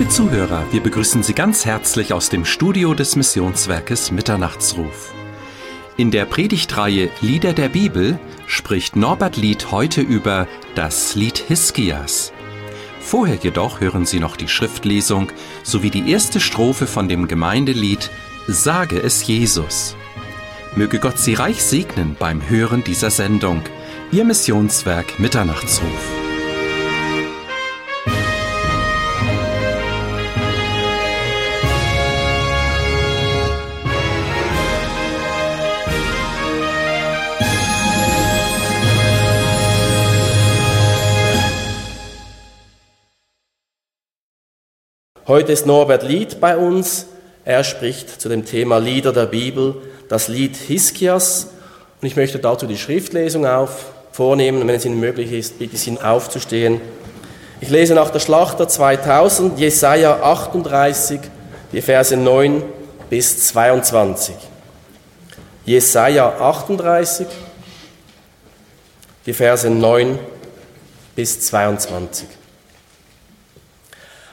Liebe Zuhörer, wir begrüßen Sie ganz herzlich aus dem Studio des Missionswerkes Mitternachtsruf. In der Predigtreihe Lieder der Bibel spricht Norbert Lied heute über das Lied Hiskias. Vorher jedoch hören Sie noch die Schriftlesung sowie die erste Strophe von dem Gemeindelied Sage es Jesus. Möge Gott Sie reich segnen beim Hören dieser Sendung. Ihr Missionswerk Mitternachtsruf. Heute ist Norbert Lied bei uns. Er spricht zu dem Thema Lieder der Bibel, das Lied Hiskias. Und ich möchte dazu die Schriftlesung auf, vornehmen. Und wenn es Ihnen möglich ist, bitte ich Sie aufzustehen. Ich lese nach der Schlachter 2000, Jesaja 38, die Verse 9 bis 22. Jesaja 38, die Verse 9 bis 22.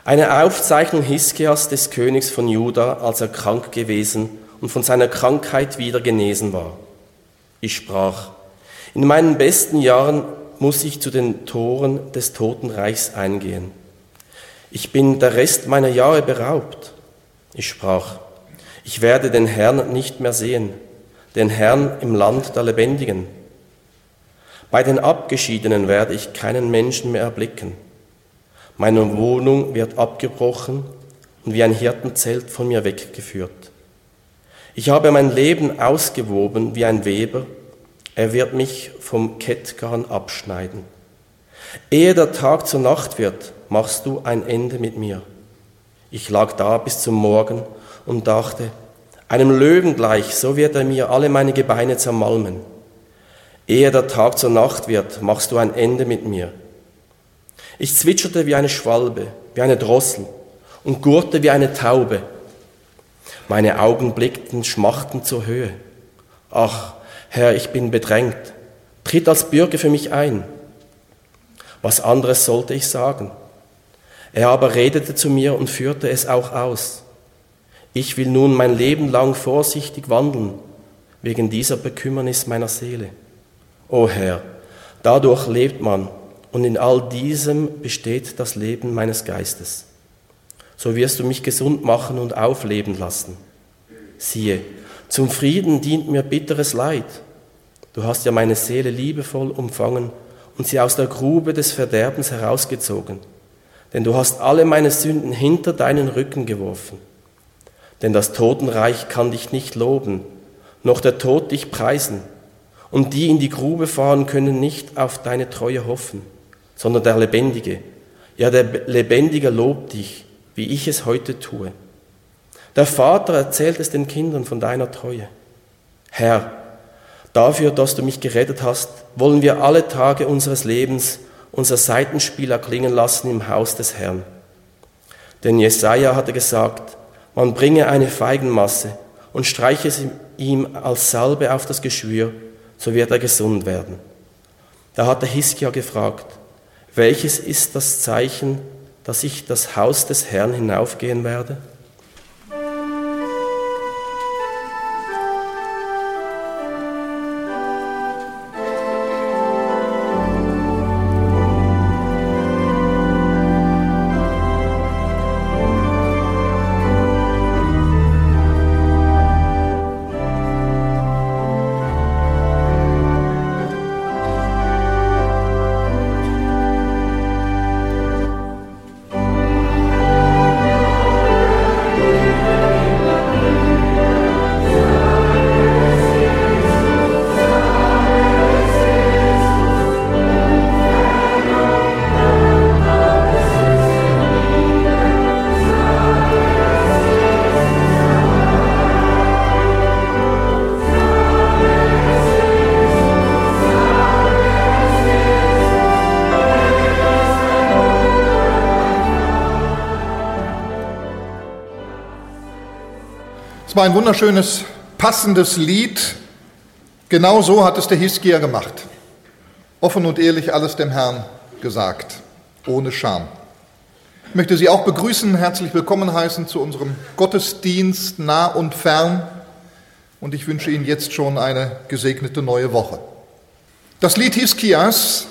Eine Aufzeichnung Hiskias des Königs von Juda, als er krank gewesen und von seiner Krankheit wieder genesen war. Ich sprach, in meinen besten Jahren muss ich zu den Toren des Totenreichs eingehen. Ich bin der Rest meiner Jahre beraubt. Ich sprach, ich werde den Herrn nicht mehr sehen, den Herrn im Land der Lebendigen. Bei den Abgeschiedenen werde ich keinen Menschen mehr erblicken. Meine Wohnung wird abgebrochen und wie ein Hirtenzelt von mir weggeführt. Ich habe mein Leben ausgewoben wie ein Weber, er wird mich vom Kettgarn abschneiden. Ehe der Tag zur Nacht wird, machst du ein Ende mit mir. Ich lag da bis zum Morgen und dachte, einem Löwen gleich, so wird er mir alle meine Gebeine zermalmen. Ehe der Tag zur Nacht wird, machst du ein Ende mit mir. Ich zwitscherte wie eine Schwalbe, wie eine Drossel und gurrte wie eine Taube. Meine Augen blickten schmachtend zur Höhe. Ach, Herr, ich bin bedrängt. Tritt als Bürger für mich ein. Was anderes sollte ich sagen? Er aber redete zu mir und führte es auch aus. Ich will nun mein Leben lang vorsichtig wandeln, wegen dieser Bekümmernis meiner Seele. O Herr, dadurch lebt man und in all diesem besteht das Leben meines Geistes. So wirst du mich gesund machen und aufleben lassen. Siehe, zum Frieden dient mir bitteres Leid. Du hast ja meine Seele liebevoll umfangen und sie aus der Grube des Verderbens herausgezogen. Denn du hast alle meine Sünden hinter deinen Rücken geworfen. Denn das Totenreich kann dich nicht loben, noch der Tod dich preisen. Und die in die Grube fahren können nicht auf deine Treue hoffen sondern der Lebendige. Ja, der Lebendige lobt dich, wie ich es heute tue. Der Vater erzählt es den Kindern von deiner Treue. Herr, dafür, dass du mich gerettet hast, wollen wir alle Tage unseres Lebens unser Seitenspiel erklingen lassen im Haus des Herrn. Denn Jesaja hatte gesagt, man bringe eine Feigenmasse und streiche sie ihm als Salbe auf das Geschwür, so wird er gesund werden. Da hatte Hiskia gefragt, welches ist das Zeichen, dass ich das Haus des Herrn hinaufgehen werde? War ein wunderschönes, passendes Lied. Genau so hat es der Hiskia gemacht. Offen und ehrlich alles dem Herrn gesagt, ohne Scham. Ich möchte Sie auch begrüßen, herzlich willkommen heißen zu unserem Gottesdienst nah und fern. Und ich wünsche Ihnen jetzt schon eine gesegnete neue Woche. Das Lied Hiskias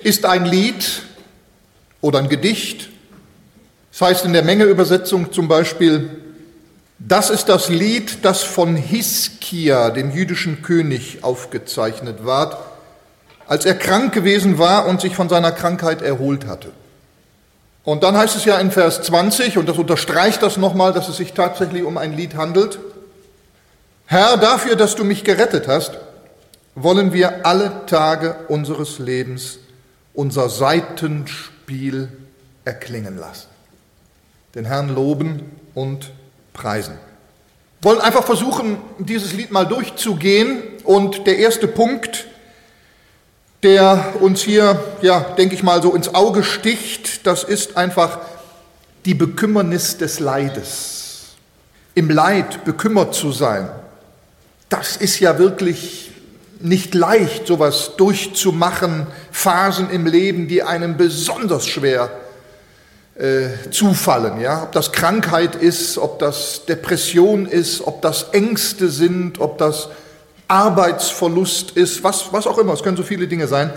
ist ein Lied oder ein Gedicht. Das heißt in der Mengeübersetzung zum Beispiel, das ist das Lied, das von Hiskia, dem jüdischen König, aufgezeichnet ward, als er krank gewesen war und sich von seiner Krankheit erholt hatte. Und dann heißt es ja in Vers 20, und das unterstreicht das nochmal, dass es sich tatsächlich um ein Lied handelt, Herr, dafür, dass du mich gerettet hast, wollen wir alle Tage unseres Lebens unser Seitenspiel erklingen lassen. Den Herrn loben und preisen. Wir wollen einfach versuchen, dieses Lied mal durchzugehen. Und der erste Punkt, der uns hier, ja, denke ich mal, so ins Auge sticht, das ist einfach die Bekümmernis des Leides. Im Leid bekümmert zu sein, das ist ja wirklich nicht leicht, sowas durchzumachen, Phasen im Leben, die einem besonders schwer äh, zufallen. Ja? Ob das Krankheit ist, ob das Depression ist, ob das Ängste sind, ob das Arbeitsverlust ist, was, was auch immer, es können so viele Dinge sein.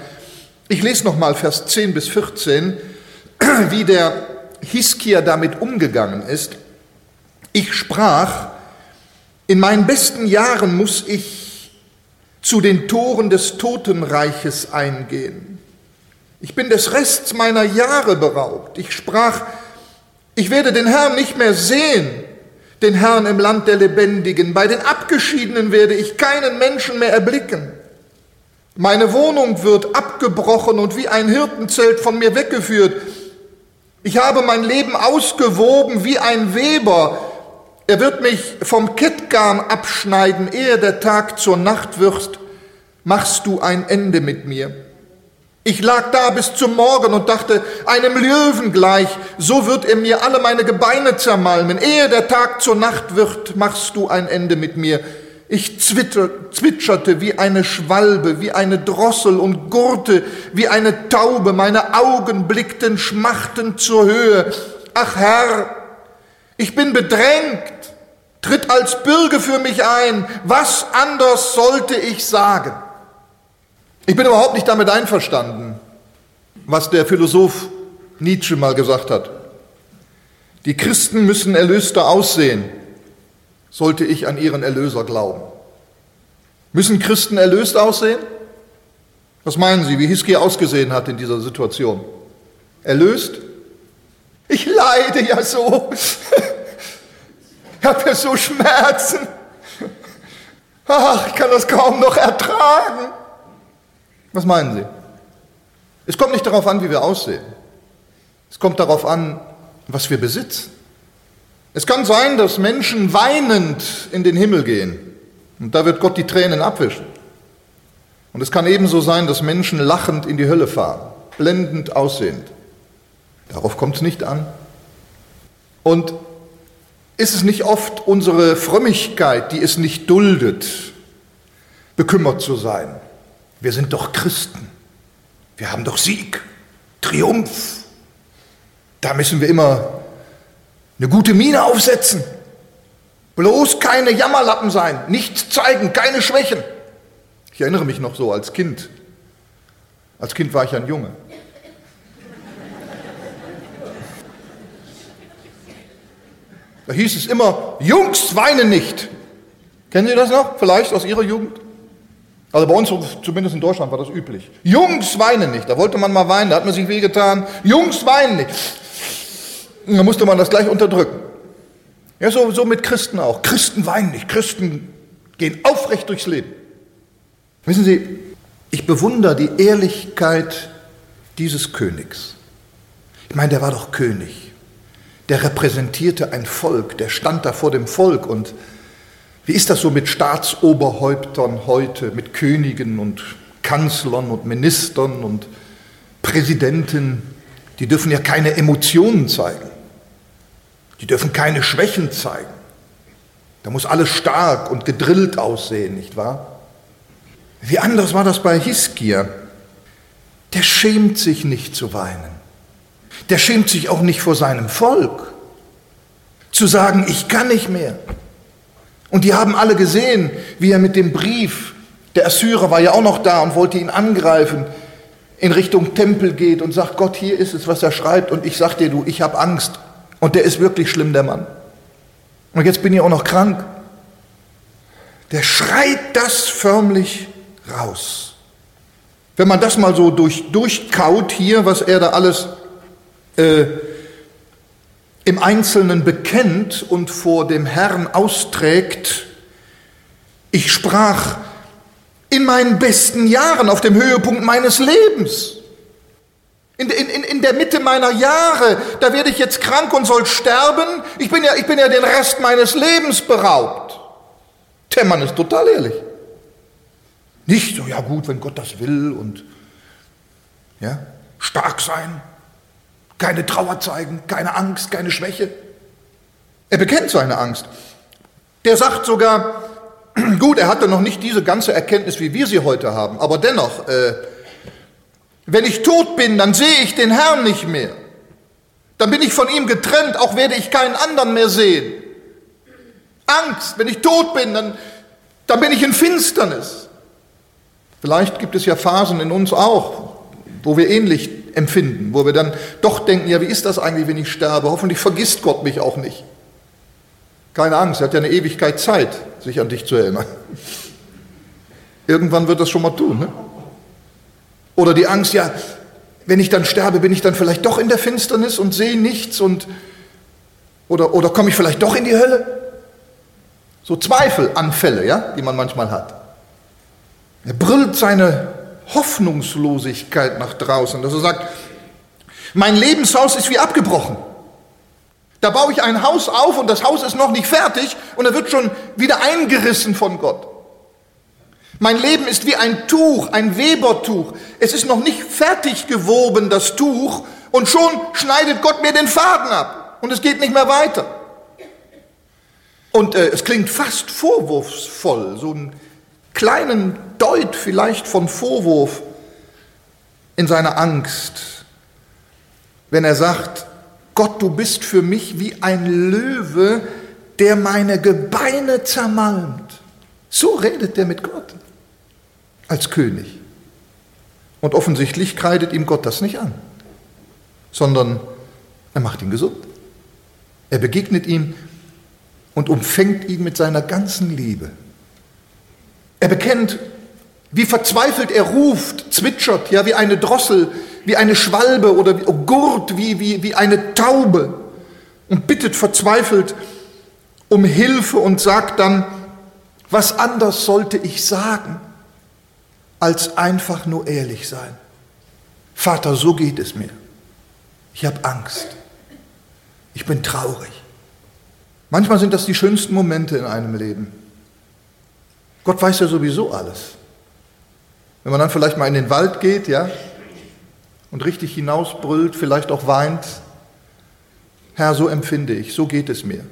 Ich lese nochmal Vers 10 bis 14, wie der Hiskia damit umgegangen ist. Ich sprach, in meinen besten Jahren muss ich zu den Toren des Totenreiches eingehen. Ich bin des Rests meiner Jahre beraubt. Ich sprach, ich werde den Herrn nicht mehr sehen den Herrn im Land der Lebendigen. Bei den Abgeschiedenen werde ich keinen Menschen mehr erblicken. Meine Wohnung wird abgebrochen und wie ein Hirtenzelt von mir weggeführt. Ich habe mein Leben ausgewoben wie ein Weber. Er wird mich vom Kettgarn abschneiden, ehe der Tag zur Nacht wird. Machst du ein Ende mit mir? Ich lag da bis zum Morgen und dachte, einem Löwen gleich, so wird er mir alle meine Gebeine zermalmen. Ehe der Tag zur Nacht wird, machst du ein Ende mit mir. Ich zwitscherte wie eine Schwalbe, wie eine Drossel und gurrte wie eine Taube. Meine Augen blickten schmachtend zur Höhe. Ach Herr, ich bin bedrängt. Tritt als Bürger für mich ein. Was anders sollte ich sagen? Ich bin überhaupt nicht damit einverstanden, was der Philosoph Nietzsche mal gesagt hat. Die Christen müssen erlöster aussehen, sollte ich an ihren Erlöser glauben. Müssen Christen erlöst aussehen? Was meinen Sie, wie Hiskia ausgesehen hat in dieser Situation? Erlöst? Ich leide ja so. Ich habe ja so Schmerzen. Ach, ich kann das kaum noch ertragen. Was meinen Sie? Es kommt nicht darauf an, wie wir aussehen. Es kommt darauf an, was wir besitzen. Es kann sein, dass Menschen weinend in den Himmel gehen und da wird Gott die Tränen abwischen. Und es kann ebenso sein, dass Menschen lachend in die Hölle fahren, blendend aussehend. Darauf kommt es nicht an. Und ist es nicht oft unsere Frömmigkeit, die es nicht duldet, bekümmert zu sein, wir sind doch Christen. Wir haben doch Sieg, Triumph. Da müssen wir immer eine gute Miene aufsetzen. Bloß keine Jammerlappen sein, nichts zeigen, keine Schwächen. Ich erinnere mich noch so als Kind. Als Kind war ich ein Junge. Da hieß es immer, Jungs weinen nicht. Kennen Sie das noch? Vielleicht aus Ihrer Jugend? Also bei uns, zumindest in Deutschland, war das üblich. Jungs weinen nicht. Da wollte man mal weinen, da hat man sich wehgetan. Jungs weinen nicht. Da musste man das gleich unterdrücken. Ja, so, so mit Christen auch. Christen weinen nicht. Christen gehen aufrecht durchs Leben. Wissen Sie, ich bewundere die Ehrlichkeit dieses Königs. Ich meine, der war doch König. Der repräsentierte ein Volk, der stand da vor dem Volk und wie ist das so mit Staatsoberhäuptern heute, mit Königen und Kanzlern und Ministern und Präsidenten? Die dürfen ja keine Emotionen zeigen. Die dürfen keine Schwächen zeigen. Da muss alles stark und gedrillt aussehen, nicht wahr? Wie anders war das bei Hiskia. Der schämt sich nicht zu weinen. Der schämt sich auch nicht vor seinem Volk. Zu sagen, ich kann nicht mehr. Und die haben alle gesehen, wie er mit dem Brief, der Assyrer war ja auch noch da und wollte ihn angreifen, in Richtung Tempel geht und sagt, Gott, hier ist es, was er schreibt. Und ich sag dir, du, ich habe Angst. Und der ist wirklich schlimm, der Mann. Und jetzt bin ich auch noch krank. Der schreit das förmlich raus. Wenn man das mal so durch, durchkaut hier, was er da alles äh, im Einzelnen bekennt und vor dem Herrn austrägt, ich sprach in meinen besten Jahren, auf dem Höhepunkt meines Lebens. In, in, in der Mitte meiner Jahre, da werde ich jetzt krank und soll sterben. Ich bin ja, ich bin ja den Rest meines Lebens beraubt. Der Mann ist total ehrlich. Nicht so, ja gut, wenn Gott das will und ja, stark sein, keine Trauer zeigen, keine Angst, keine Schwäche. Er bekennt seine Angst. Der sagt sogar, gut, er hatte noch nicht diese ganze Erkenntnis, wie wir sie heute haben, aber dennoch, äh, wenn ich tot bin, dann sehe ich den Herrn nicht mehr. Dann bin ich von ihm getrennt, auch werde ich keinen anderen mehr sehen. Angst, wenn ich tot bin, dann, dann bin ich in Finsternis. Vielleicht gibt es ja Phasen in uns auch, wo wir ähnlich empfinden, wo wir dann doch denken, ja, wie ist das eigentlich, wenn ich sterbe? Hoffentlich vergisst Gott mich auch nicht. Keine Angst, er hat ja eine Ewigkeit Zeit, sich an dich zu erinnern. Irgendwann wird das schon mal tun. Ne? Oder die Angst, ja, wenn ich dann sterbe, bin ich dann vielleicht doch in der Finsternis und sehe nichts und oder, oder komme ich vielleicht doch in die Hölle? So Zweifelanfälle, ja, die man manchmal hat. Er brüllt seine Hoffnungslosigkeit nach draußen, dass er sagt, mein Lebenshaus ist wie abgebrochen. Da baue ich ein Haus auf und das Haus ist noch nicht fertig und er wird schon wieder eingerissen von Gott. Mein Leben ist wie ein Tuch, ein Webertuch. Es ist noch nicht fertig gewoben, das Tuch, und schon schneidet Gott mir den Faden ab und es geht nicht mehr weiter. Und äh, es klingt fast vorwurfsvoll, so einen kleinen Deut vielleicht von Vorwurf in seiner Angst, wenn er sagt, Gott, du bist für mich wie ein Löwe, der meine Gebeine zermalmt. So redet er mit Gott als König. Und offensichtlich kreidet ihm Gott das nicht an, sondern er macht ihn gesund. Er begegnet ihm und umfängt ihn mit seiner ganzen Liebe. Er bekennt, wie verzweifelt er ruft, zwitschert, ja, wie eine Drossel, wie eine Schwalbe oder gurt, wie, wie, wie eine Taube und bittet verzweifelt um Hilfe und sagt dann, was anders sollte ich sagen? als einfach nur ehrlich sein. Vater, so geht es mir. Ich habe Angst. Ich bin traurig. Manchmal sind das die schönsten Momente in einem Leben. Gott weiß ja sowieso alles. Wenn man dann vielleicht mal in den Wald geht, ja, und richtig hinausbrüllt, vielleicht auch weint, Herr, so empfinde ich, so geht es mir.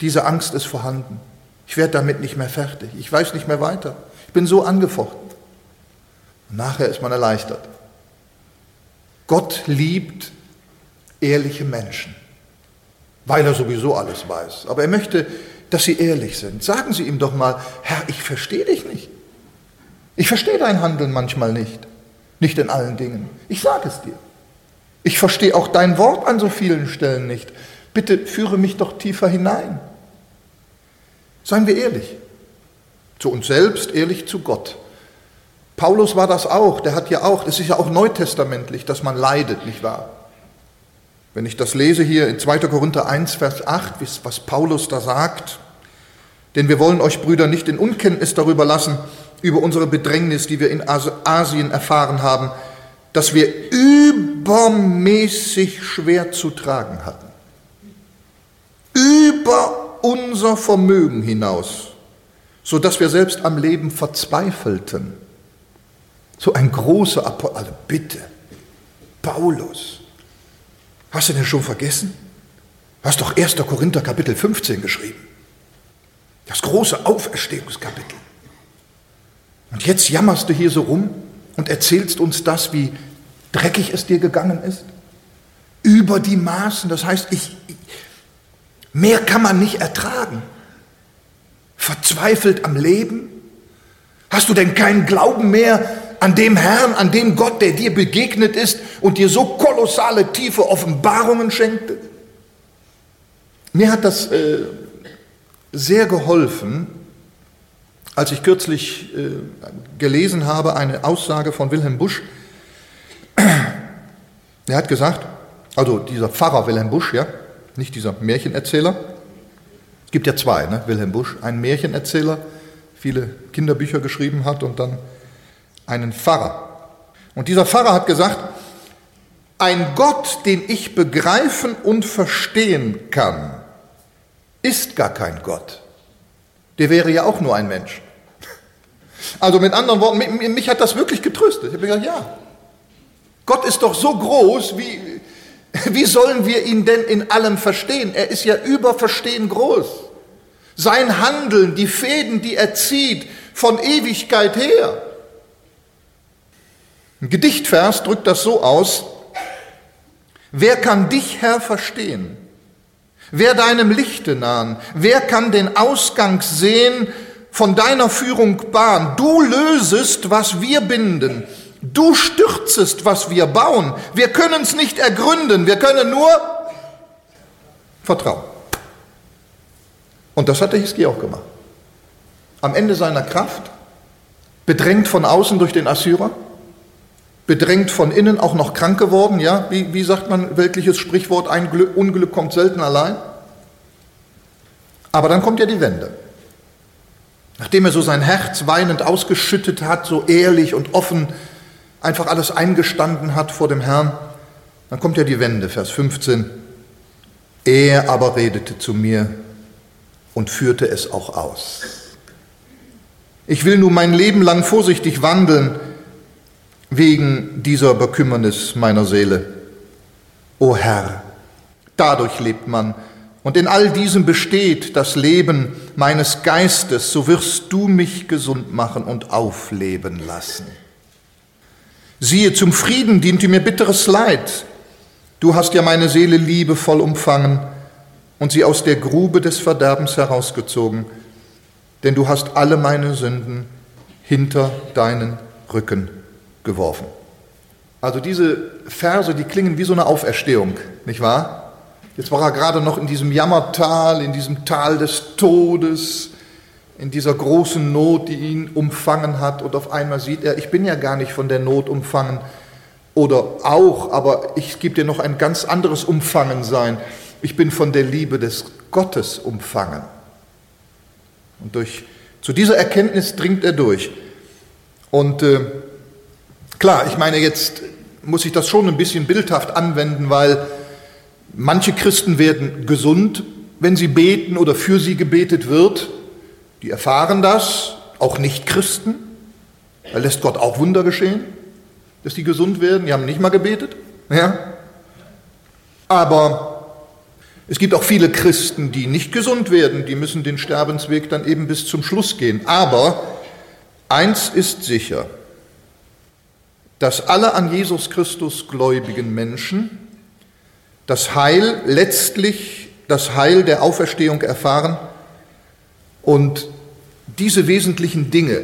Diese Angst ist vorhanden. Ich werde damit nicht mehr fertig. Ich weiß nicht mehr weiter. Ich bin so angefochten. Nachher ist man erleichtert. Gott liebt ehrliche Menschen, weil er sowieso alles weiß. Aber er möchte, dass sie ehrlich sind. Sagen Sie ihm doch mal, Herr, ich verstehe dich nicht. Ich verstehe dein Handeln manchmal nicht. Nicht in allen Dingen. Ich sage es dir. Ich verstehe auch dein Wort an so vielen Stellen nicht. Bitte führe mich doch tiefer hinein. Seien wir ehrlich. Zu uns selbst, ehrlich zu Gott. Paulus war das auch, der hat ja auch, es ist ja auch neutestamentlich, dass man leidet, nicht wahr? Wenn ich das lese hier in 2. Korinther 1, Vers 8, was Paulus da sagt, denn wir wollen euch Brüder nicht in Unkenntnis darüber lassen, über unsere Bedrängnis, die wir in Asien erfahren haben, dass wir übermäßig schwer zu tragen hatten. Über unser Vermögen hinaus, so dass wir selbst am Leben verzweifelten. So ein großer Apostel, also bitte, Paulus. Hast du denn schon vergessen? Hast doch 1. Korinther Kapitel 15 geschrieben. Das große Auferstehungskapitel. Und jetzt jammerst du hier so rum und erzählst uns das, wie dreckig es dir gegangen ist. über die Maßen. Das heißt, ich, mehr kann man nicht ertragen. Verzweifelt am Leben? Hast du denn keinen Glauben mehr an dem Herrn, an dem Gott, der dir begegnet ist und dir so kolossale, tiefe Offenbarungen schenkte? Mir hat das äh, sehr geholfen, als ich kürzlich äh, gelesen habe, eine Aussage von Wilhelm Busch. Er hat gesagt, also dieser Pfarrer Wilhelm Busch, ja, nicht dieser Märchenerzähler. Es gibt ja zwei, ne? Wilhelm Busch, einen Märchenerzähler, viele Kinderbücher geschrieben hat und dann einen Pfarrer. Und dieser Pfarrer hat gesagt, ein Gott, den ich begreifen und verstehen kann, ist gar kein Gott. Der wäre ja auch nur ein Mensch. Also mit anderen Worten, mich, mich hat das wirklich getröstet. Ich habe gesagt, ja, Gott ist doch so groß, wie, wie sollen wir ihn denn in allem verstehen? Er ist ja über Verstehen groß. Sein Handeln, die Fäden, die er zieht, von Ewigkeit her. Ein Gedichtvers drückt das so aus, wer kann dich, Herr, verstehen? Wer deinem Lichte nahen? Wer kann den Ausgang sehen von deiner Führung Bahn? Du lösest, was wir binden. Du stürzest, was wir bauen. Wir können es nicht ergründen, wir können nur vertrauen. Und das hat der Hiski auch gemacht. Am Ende seiner Kraft, bedrängt von außen durch den Assyrer, bedrängt von innen, auch noch krank geworden, ja, wie, wie sagt man weltliches Sprichwort, ein Glück, Unglück kommt selten allein. Aber dann kommt ja die Wende. Nachdem er so sein Herz weinend ausgeschüttet hat, so ehrlich und offen einfach alles eingestanden hat vor dem Herrn, dann kommt ja die Wende, Vers 15. Er aber redete zu mir und führte es auch aus. Ich will nun mein Leben lang vorsichtig wandeln wegen dieser Bekümmernis meiner Seele. O Herr, dadurch lebt man und in all diesem besteht das Leben meines Geistes, so wirst du mich gesund machen und aufleben lassen. Siehe, zum Frieden diente mir bitteres Leid. Du hast ja meine Seele liebevoll umfangen und sie aus der Grube des Verderbens herausgezogen, denn du hast alle meine Sünden hinter deinen Rücken geworfen. Also diese Verse, die klingen wie so eine Auferstehung, nicht wahr? Jetzt war er gerade noch in diesem Jammertal, in diesem Tal des Todes, in dieser großen Not, die ihn umfangen hat und auf einmal sieht er, ich bin ja gar nicht von der Not umfangen oder auch, aber ich gebe dir noch ein ganz anderes Umfangensein. Ich bin von der Liebe des Gottes umfangen. Und durch, zu dieser Erkenntnis dringt er durch. Und äh, klar, ich meine, jetzt muss ich das schon ein bisschen bildhaft anwenden, weil manche Christen werden gesund, wenn sie beten oder für sie gebetet wird. Die erfahren das, auch Nicht-Christen. Da lässt Gott auch Wunder geschehen, dass die gesund werden. Die haben nicht mal gebetet. Ja? Aber es gibt auch viele Christen, die nicht gesund werden. Die müssen den Sterbensweg dann eben bis zum Schluss gehen. Aber eins ist sicher, dass alle an Jesus Christus gläubigen Menschen das Heil, letztlich das Heil der Auferstehung erfahren und diese wesentlichen Dinge,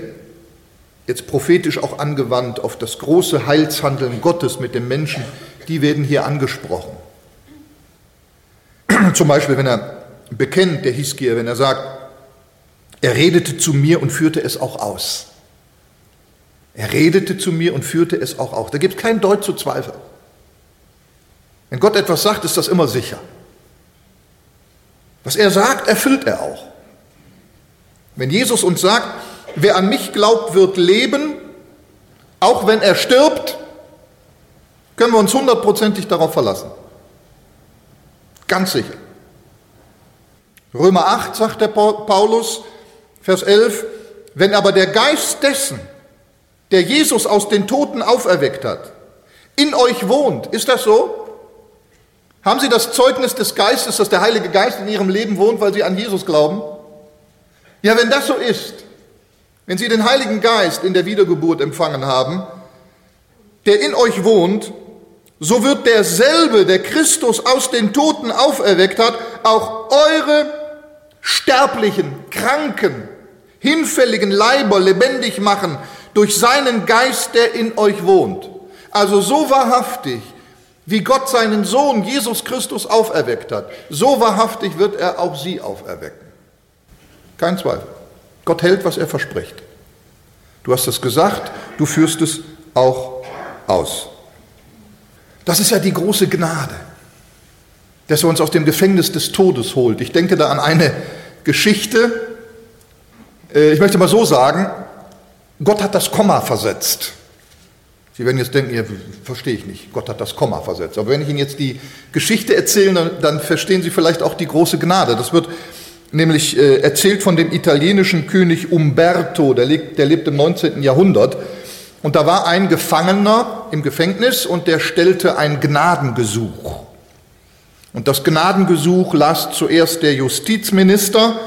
jetzt prophetisch auch angewandt auf das große Heilshandeln Gottes mit dem Menschen, die werden hier angesprochen. Zum Beispiel, wenn er bekennt, der Hiskia, wenn er sagt, er redete zu mir und führte es auch aus. Er redete zu mir und führte es auch aus. Da gibt es keinen Deut zu Zweifel. Wenn Gott etwas sagt, ist das immer sicher. Was er sagt, erfüllt er auch. Wenn Jesus uns sagt, wer an mich glaubt, wird leben, auch wenn er stirbt, können wir uns hundertprozentig darauf verlassen. Ganz sicher. Römer 8 sagt der Paulus, Vers 11, wenn aber der Geist dessen, der Jesus aus den Toten auferweckt hat, in euch wohnt, ist das so? Haben Sie das Zeugnis des Geistes, dass der Heilige Geist in Ihrem Leben wohnt, weil Sie an Jesus glauben? Ja, wenn das so ist, wenn Sie den Heiligen Geist in der Wiedergeburt empfangen haben, der in euch wohnt, so wird derselbe, der Christus aus den Toten auferweckt hat, auch eure sterblichen, kranken, hinfälligen Leiber lebendig machen durch seinen Geist, der in euch wohnt. Also so wahrhaftig, wie Gott seinen Sohn Jesus Christus auferweckt hat, so wahrhaftig wird er auch sie auferwecken. Kein Zweifel. Gott hält, was er verspricht. Du hast es gesagt, du führst es auch aus. Das ist ja die große Gnade, dass er uns aus dem Gefängnis des Todes holt. Ich denke da an eine Geschichte, äh, ich möchte mal so sagen, Gott hat das Komma versetzt. Sie werden jetzt denken, ja, verstehe ich nicht, Gott hat das Komma versetzt. Aber wenn ich Ihnen jetzt die Geschichte erzähle, dann, verstehen Sie vielleicht auch die große Gnade. Das wird nämlich äh, erzählt von dem italienischen König Umberto, der lebt, der lebt im 19. Jahrhundert. Und da war ein Gefangener im Gefängnis und der stellte ein Gnadengesuch. Und das Gnadengesuch las zuerst der Justizminister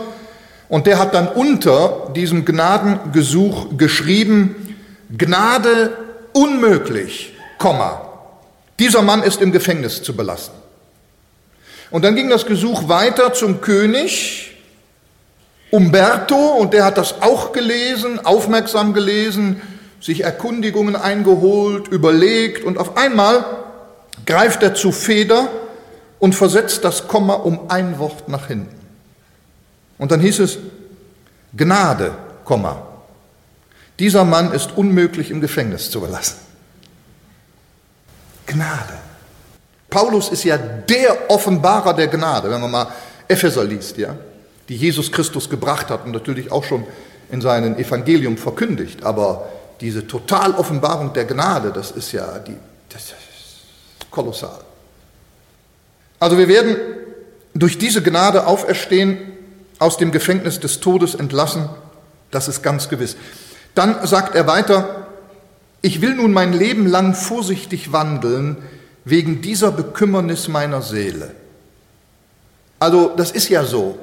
und der hat dann unter diesem Gnadengesuch geschrieben, Gnade unmöglich, Komma. Dieser Mann ist im Gefängnis zu belassen. Und dann ging das Gesuch weiter zum König Umberto und der hat das auch gelesen, aufmerksam gelesen, sich Erkundigungen eingeholt, überlegt und auf einmal greift er zu Feder und versetzt das Komma um ein Wort nach hinten. Und dann hieß es, Gnade. Dieser Mann ist unmöglich im Gefängnis zu belassen. Gnade. Paulus ist ja der Offenbarer der Gnade, wenn man mal Epheser liest, ja, die Jesus Christus gebracht hat und natürlich auch schon in seinem Evangelium verkündigt. Aber diese Totaloffenbarung der Gnade, das ist ja die, das ist kolossal. Also wir werden durch diese Gnade auferstehen aus dem Gefängnis des Todes entlassen, das ist ganz gewiss. Dann sagt er weiter, ich will nun mein Leben lang vorsichtig wandeln wegen dieser Bekümmernis meiner Seele. Also das ist ja so.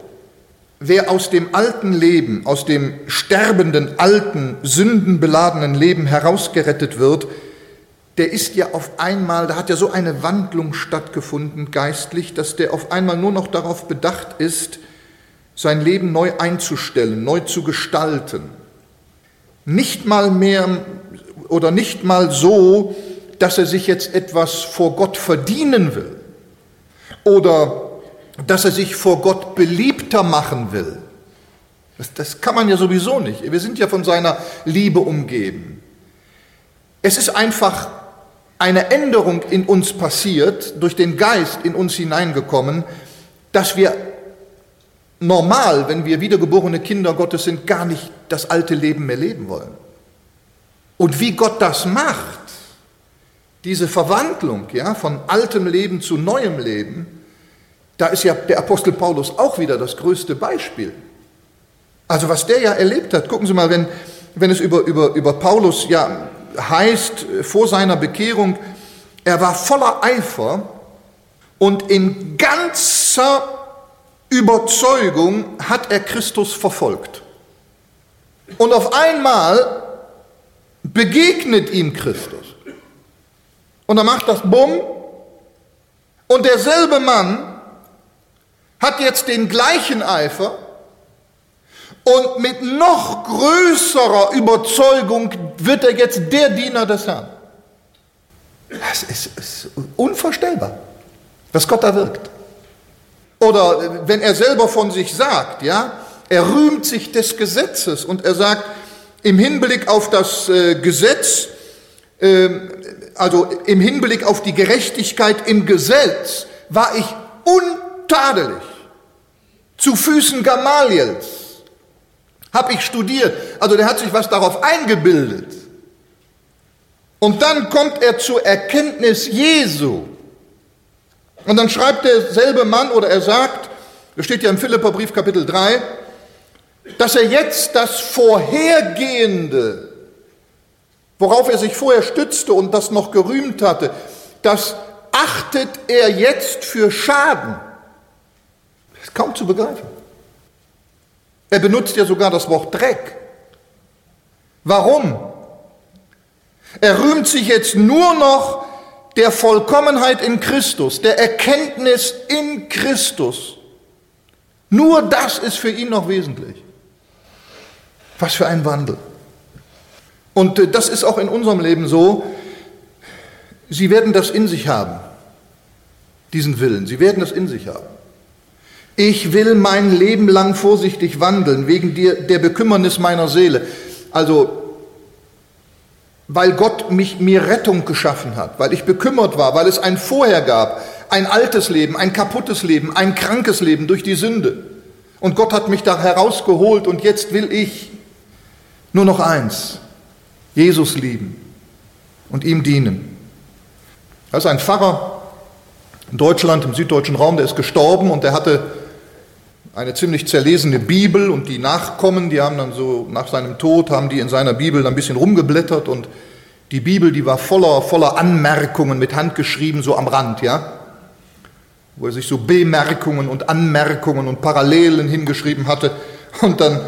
Wer aus dem alten Leben, aus dem sterbenden, alten, sündenbeladenen Leben herausgerettet wird, der ist ja auf einmal, da hat ja so eine Wandlung stattgefunden geistlich, dass der auf einmal nur noch darauf bedacht ist, sein Leben neu einzustellen, neu zu gestalten. Nicht mal mehr oder nicht mal so, dass er sich jetzt etwas vor Gott verdienen will oder dass er sich vor Gott beliebter machen will. Das, das kann man ja sowieso nicht. Wir sind ja von seiner Liebe umgeben. Es ist einfach eine Änderung in uns passiert, durch den Geist in uns hineingekommen, dass wir normal, wenn wir wiedergeborene Kinder Gottes sind, gar nicht das alte Leben mehr leben wollen. Und wie Gott das macht, diese Verwandlung ja, von altem Leben zu neuem Leben, da ist ja der Apostel Paulus auch wieder das größte Beispiel. Also was der ja erlebt hat, gucken Sie mal, wenn, wenn es über, über, über Paulus ja heißt, vor seiner Bekehrung, er war voller Eifer und in ganzer Überzeugung hat er Christus verfolgt. Und auf einmal begegnet ihm Christus. Und er macht das Bumm. Und derselbe Mann hat jetzt den gleichen Eifer und mit noch größerer Überzeugung wird er jetzt der Diener des Herrn. Das ist, ist unvorstellbar, was Gott da wirkt. Oder wenn er selber von sich sagt, ja, er rühmt sich des Gesetzes und er sagt, im Hinblick auf das äh, Gesetz, äh, also im Hinblick auf die Gerechtigkeit im Gesetz, war ich untadelig. Zu Füßen Gamaliels habe ich studiert. Also der hat sich was darauf eingebildet. Und dann kommt er zur Erkenntnis Jesu. Und dann schreibt derselbe Mann oder er sagt, das steht ja im Philipperbrief Kapitel 3, dass er jetzt das Vorhergehende, worauf er sich vorher stützte und das noch gerühmt hatte, das achtet er jetzt für Schaden. Das ist kaum zu begreifen. Er benutzt ja sogar das Wort Dreck. Warum? Er rühmt sich jetzt nur noch der Vollkommenheit in Christus, der Erkenntnis in Christus. Nur das ist für ihn noch wesentlich. Was für ein Wandel. Und äh, das ist auch in unserem Leben so. Sie werden das in sich haben, diesen Willen. Sie werden das in sich haben. Ich will mein Leben lang vorsichtig wandeln, wegen der Bekümmernis meiner Seele. Also weil Gott mich, mir Rettung geschaffen hat, weil ich bekümmert war, weil es ein Vorher gab, ein altes Leben, ein kaputtes Leben, ein krankes Leben durch die Sünde. Und Gott hat mich da herausgeholt und jetzt will ich nur noch eins, Jesus lieben und ihm dienen. Da ist ein Pfarrer in Deutschland, im süddeutschen Raum, der ist gestorben und der hatte eine ziemlich zerlesene Bibel und die Nachkommen, die haben dann so nach seinem Tod, haben die in seiner Bibel ein bisschen rumgeblättert und die Bibel, die war voller, voller Anmerkungen mit Hand geschrieben, so am Rand, ja, wo er sich so Bemerkungen und Anmerkungen und Parallelen hingeschrieben hatte. Und dann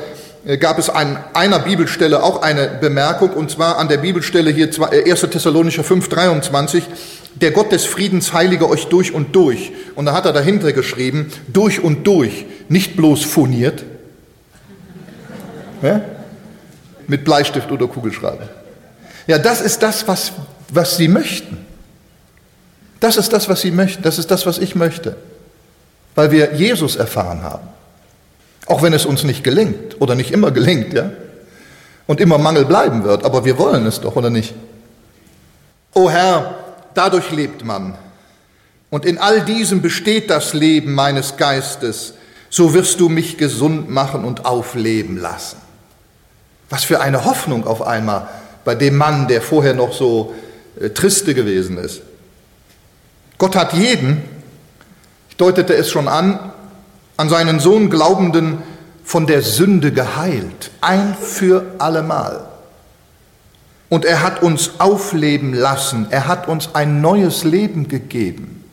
gab es an einer Bibelstelle auch eine Bemerkung, und zwar an der Bibelstelle hier 1. Äh, Thessalonicher 5, 23, der Gott des Friedens heilige euch durch und durch. Und da hat er dahinter geschrieben, durch und durch, nicht bloß funiert, ja? mit Bleistift oder Kugelschreiber. Ja, das ist das, was, was sie möchten. Das ist das, was sie möchten. Das ist das, was ich möchte. Weil wir Jesus erfahren haben. Auch wenn es uns nicht gelingt oder nicht immer gelingt, ja? Und immer Mangel bleiben wird, aber wir wollen es doch, oder nicht? O Herr, dadurch lebt man. Und in all diesem besteht das Leben meines Geistes. So wirst du mich gesund machen und aufleben lassen. Was für eine Hoffnung auf einmal bei dem Mann, der vorher noch so äh, triste gewesen ist. Gott hat jeden, ich deutete es schon an, an seinen Sohn Glaubenden von der Sünde geheilt, ein für allemal. Und er hat uns aufleben lassen, er hat uns ein neues Leben gegeben.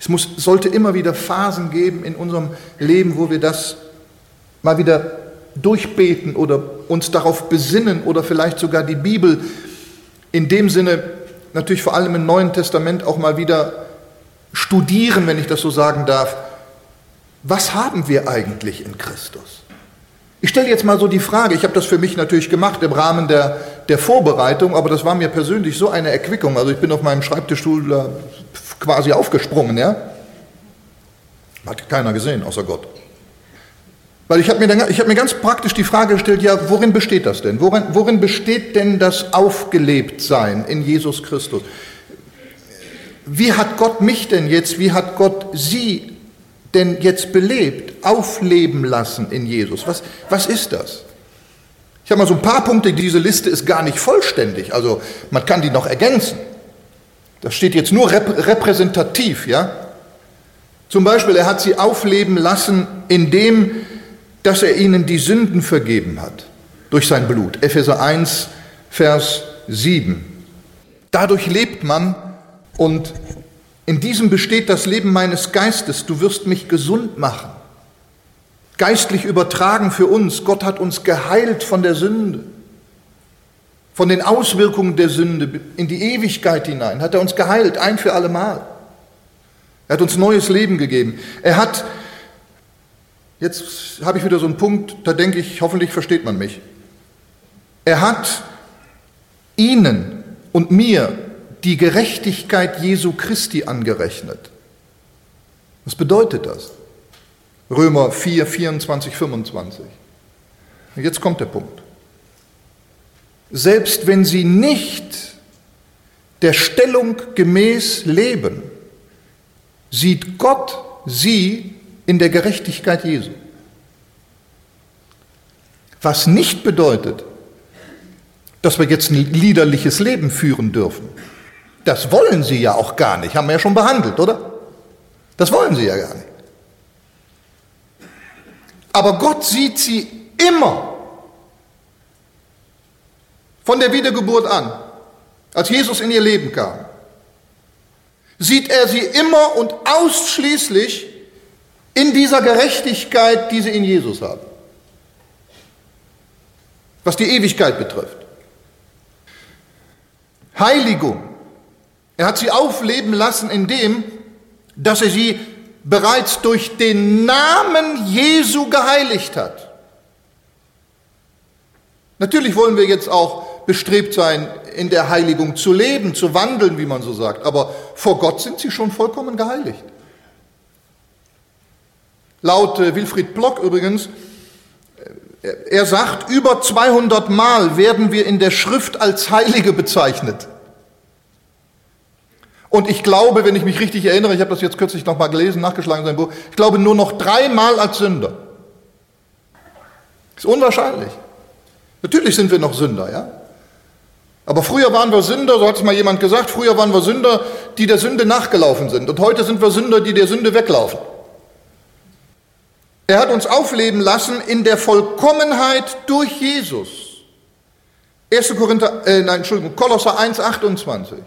Es muss, sollte immer wieder Phasen geben in unserem Leben, wo wir das mal wieder durchbeten oder uns darauf besinnen oder vielleicht sogar die Bibel in dem Sinne, natürlich vor allem im Neuen Testament auch mal wieder studieren, wenn ich das so sagen darf, was haben wir eigentlich in Christus? Ich stelle jetzt mal so die Frage, ich habe das für mich natürlich gemacht im Rahmen der, der Vorbereitung, aber das war mir persönlich so eine Erquickung. Also ich bin auf meinem Schreibtischstuhl quasi aufgesprungen, ja. Hat keiner gesehen, außer Gott. Weil ich habe mir, hab mir ganz praktisch die Frage gestellt, ja, worin besteht das denn? Worin, worin besteht denn das Aufgelebtsein in Jesus Christus? Wie hat Gott mich denn jetzt, wie hat Gott Sie denn jetzt belebt, aufleben lassen in Jesus? Was, was ist das? Ich habe mal so ein paar Punkte, diese Liste ist gar nicht vollständig, also man kann die noch ergänzen. Das steht jetzt nur rep repräsentativ, ja? Zum Beispiel, er hat sie aufleben lassen, indem, dass er ihnen die Sünden vergeben hat, durch sein Blut. Epheser 1, Vers 7. Dadurch lebt man und in diesem besteht das Leben meines Geistes. Du wirst mich gesund machen. Geistlich übertragen für uns. Gott hat uns geheilt von der Sünde, von den Auswirkungen der Sünde in die Ewigkeit hinein. Hat er uns geheilt, ein für alle Mal. Er hat uns neues Leben gegeben. Er hat, jetzt habe ich wieder so einen Punkt, da denke ich, hoffentlich versteht man mich. Er hat Ihnen und mir die Gerechtigkeit Jesu Christi angerechnet. Was bedeutet das? Römer 4, 24, 25. Jetzt kommt der Punkt. Selbst wenn sie nicht der Stellung gemäß leben, sieht Gott sie in der Gerechtigkeit Jesu. Was nicht bedeutet, dass wir jetzt ein liederliches Leben führen dürfen. Das wollen sie ja auch gar nicht, haben wir ja schon behandelt, oder? Das wollen sie ja gar nicht. Aber Gott sieht sie immer von der Wiedergeburt an, als Jesus in ihr Leben kam, sieht er sie immer und ausschließlich in dieser Gerechtigkeit, die sie in Jesus haben, was die Ewigkeit betrifft. Heiligung Er hat sie aufleben lassen, indem, dass er sie bereits durch den Namen Jesu geheiligt hat. Natürlich wollen wir jetzt auch bestrebt sein, in der Heiligung zu leben, zu wandeln, wie man so sagt, aber vor Gott sind sie schon vollkommen geheiligt. Laut äh, Wilfried Block übrigens, äh, er sagt, über 200 Mal werden wir in der Schrift als Heilige bezeichnet. Und ich glaube, wenn ich mich richtig erinnere, ich habe das jetzt kürzlich nochmal gelesen, nachgeschlagen in seinem Buch, ich glaube nur noch dreimal als Sünder. Ist unwahrscheinlich. Natürlich sind wir noch Sünder, ja. Aber früher waren wir Sünder, so hat es mal jemand gesagt, früher waren wir Sünder, die der Sünde nachgelaufen sind. Und heute sind wir Sünder, die der Sünde weglaufen. Er hat uns aufleben lassen in der Vollkommenheit durch Jesus. 1. Korinther, äh, nein, Entschuldigung, Kolosser 1, 28.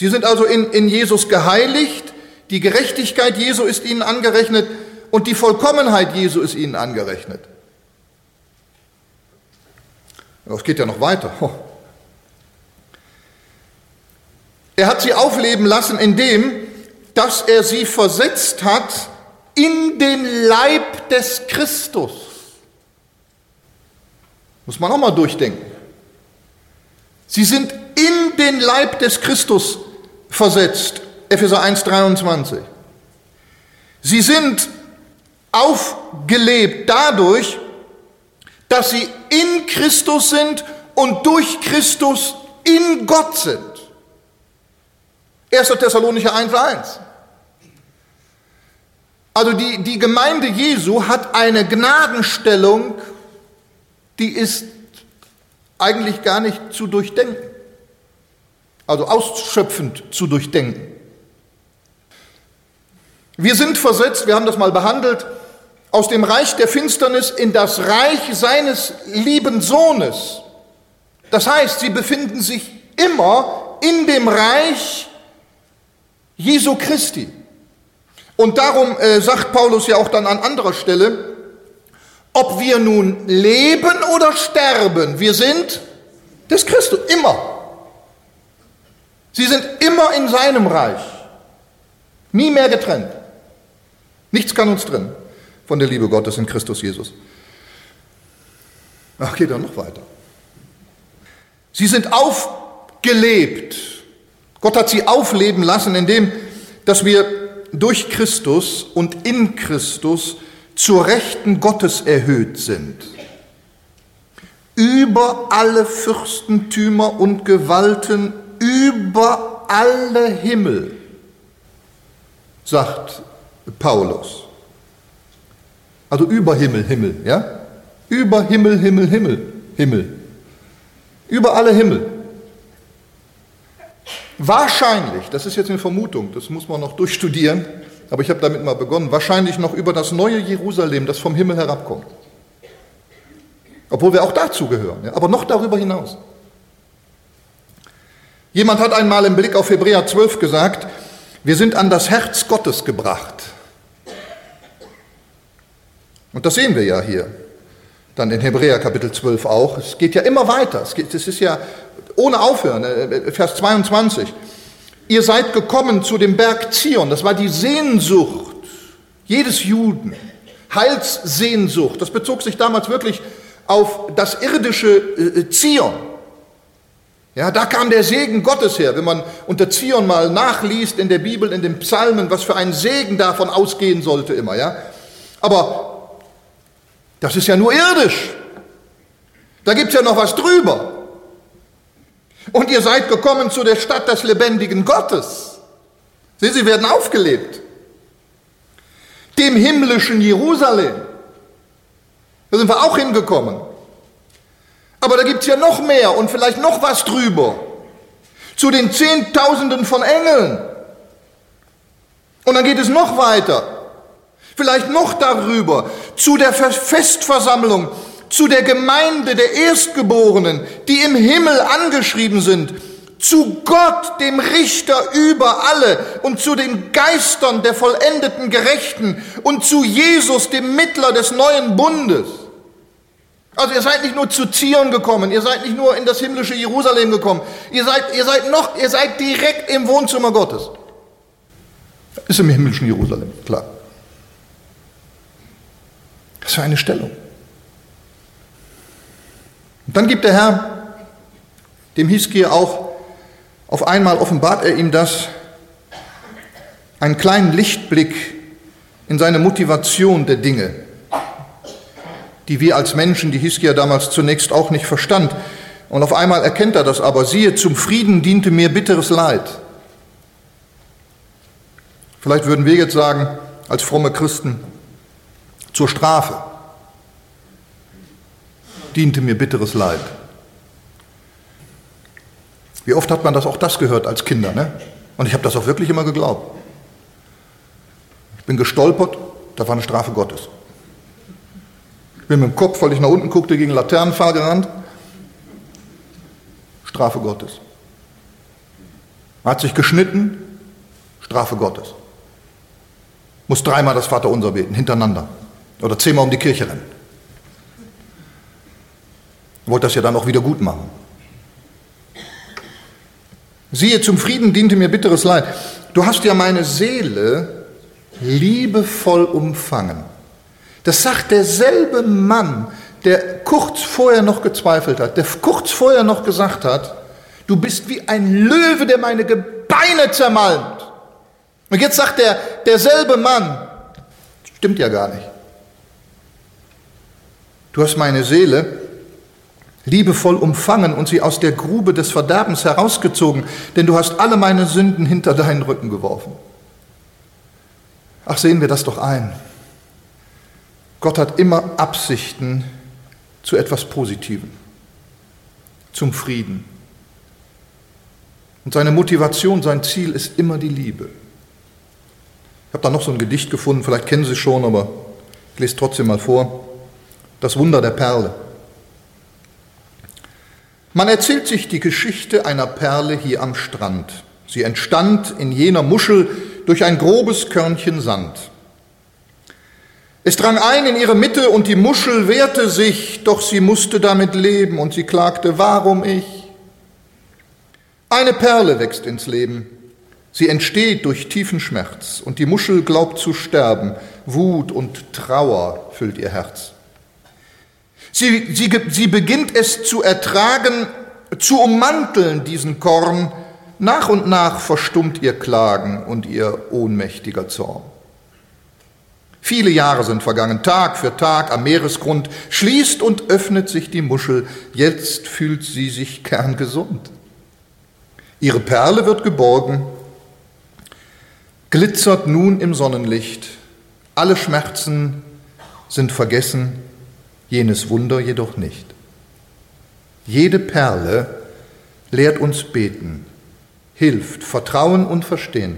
Sie sind also in, in Jesus geheiligt, die Gerechtigkeit Jesu ist ihnen angerechnet und die Vollkommenheit Jesu ist ihnen angerechnet. Es geht ja noch weiter. Er hat sie aufleben lassen, indem, dass er sie versetzt hat in den Leib des Christus. Muss man auch mal durchdenken. Sie sind in den Leib des Christus versetzt. Epheser 1, 23. Sie sind aufgelebt dadurch, dass sie in Christus sind und durch Christus in Gott sind. 1. Thessalonicher 1, 1. Also die, die Gemeinde Jesu hat eine Gnadenstellung, die ist eigentlich gar nicht zu durchdenken, also ausschöpfend zu durchdenken. Wir sind versetzt, wir haben das mal behandelt, aus dem Reich der Finsternis in das Reich seines lieben Sohnes. Das heißt, sie befinden sich immer in dem Reich Jesu Christi. Und darum äh, sagt Paulus ja auch dann an anderer Stelle, ob wir nun leben oder sterben, wir sind des Christus, immer. Sie sind immer in seinem Reich, nie mehr getrennt. Nichts kann uns trennen von der Liebe Gottes in Christus Jesus. Ach, geht dann noch weiter. Sie sind aufgelebt. Gott hat sie aufleben lassen, indem dass wir durch Christus und in Christus zur Rechten Gottes erhöht sind. Über alle Fürstentümer und Gewalten, über alle Himmel, sagt Paulus. Also über Himmel, Himmel, ja? Über Himmel, Himmel, Himmel, Himmel. Über alle Himmel. Wahrscheinlich, das ist jetzt eine Vermutung, das muss man noch durchstudieren, aber ich habe damit mal begonnen, wahrscheinlich noch über das neue Jerusalem, das vom Himmel herabkommt. Obwohl wir auch dazu gehören, ja, aber noch darüber hinaus. Jemand hat einmal im Blick auf Hebräer 12 gesagt, wir sind an das Herz Gottes gebracht. Und das sehen wir ja hier, dann in Hebräer Kapitel 12 auch. Es geht ja immer weiter. Es, geht, es ist ja ohne Aufhören, äh, Vers 22. Ihr seid gekommen zu dem Berg Zion, das war die Sehnsucht jedes Juden, Heilssehnsucht. Das bezog sich damals wirklich auf das irdische äh, Zion. Ja, da kam der Segen Gottes her. Wenn man unter Zion mal nachliest in der Bibel, in den Psalmen, was für ein Segen davon ausgehen sollte immer, ja. Aber das ist ja nur irdisch. Da gibt es ja noch was drüber. Und ihr seid gekommen zu der Stadt des lebendigen Gottes. Sie, sie werden aufgelebt. Dem himmlischen Jerusalem. Da sind wir auch hingekommen. Aber da gibt es ja noch mehr und vielleicht noch was drüber. Zu den Zehntausenden von Engeln. Und dann geht es noch weiter. Vielleicht noch darüber. Zu der Festversammlung zu der Gemeinde der Erstgeborenen, die im Himmel angeschrieben sind, zu Gott, dem Richter über alle, und zu den Geistern der vollendeten Gerechten und zu Jesus, dem Mittler des neuen Bundes. Also ihr seid nicht nur zu Zion gekommen, ihr seid nicht nur in das himmlische Jerusalem gekommen, ihr seid, ihr seid noch, ihr seid direkt im Wohnzimmer Gottes. Ist im himmlischen Jerusalem, klar. Was für eine Stellung. Und dann gibt der Herr dem Hiskia auch, auf einmal offenbart er ihm das, einen kleinen Lichtblick in seine Motivation der Dinge, die wir als Menschen, die Hiskia damals zunächst auch nicht verstand. Und auf einmal erkennt er das aber, siehe, zum Frieden diente mir bitteres Leid. Vielleicht würden wir jetzt sagen, als fromme Christen, zur Strafe diente mir bitteres Leid. Wie oft hat man das auch das gehört als Kinder, ne? Und ich habe das auch wirklich immer geglaubt. Ich bin gestolpert, da war eine Strafe Gottes. Bin mit dem Kopf, weil ich nach unten guckte, gegen Laternenpfahl gerannt. Strafe Gottes. Hat sich geschnitten, Strafe Gottes. Muss dreimal das Vaterunser beten, hintereinander. Oder zehnmal um die Kirche rennen. Wollte das ja dann auch wieder gut machen. Siehe, zum Frieden diente mir bitteres Leid. Du hast ja meine Seele liebevoll umfangen. Das sagt derselbe Mann, der kurz vorher noch gezweifelt hat, der kurz vorher noch gesagt hat, du bist wie ein Löwe, der meine Gebeine zermalmt. Und jetzt sagt der, derselbe Mann, stimmt ja gar nicht. Du hast meine Seele liebevoll umfangen und sie aus der Grube des Verderbens herausgezogen, denn du hast alle meine Sünden hinter deinen Rücken geworfen. Ach, sehen wir das doch ein. Gott hat immer Absichten zu etwas Positivem, zum Frieden. Und seine Motivation, sein Ziel ist immer die Liebe. Ich habe da noch so ein Gedicht gefunden, vielleicht kennen Sie es schon, aber ich lese trotzdem mal vor. Das Wunder der Perle. Man erzählt sich die Geschichte einer Perle hier am Strand. Sie entstand in jener Muschel durch ein grobes Körnchen Sand. Es drang ein in ihre Mitte und die Muschel wehrte sich, doch sie musste damit leben und sie klagte, warum ich? Eine Perle wächst ins Leben. Sie entsteht durch tiefen Schmerz und die Muschel glaubt zu sterben. Wut und Trauer füllt ihr Herz. Sie, sie, sie beginnt es zu ertragen, zu ummanteln, diesen Korn. Nach und nach verstummt ihr Klagen und ihr ohnmächtiger Zorn. Viele Jahre sind vergangen, Tag für Tag am Meeresgrund schließt und öffnet sich die Muschel. Jetzt fühlt sie sich kerngesund. Ihre Perle wird geborgen, glitzert nun im Sonnenlicht. Alle Schmerzen sind vergessen, jenes Wunder jedoch nicht. Jede Perle lehrt uns beten, hilft, Vertrauen und Verstehen.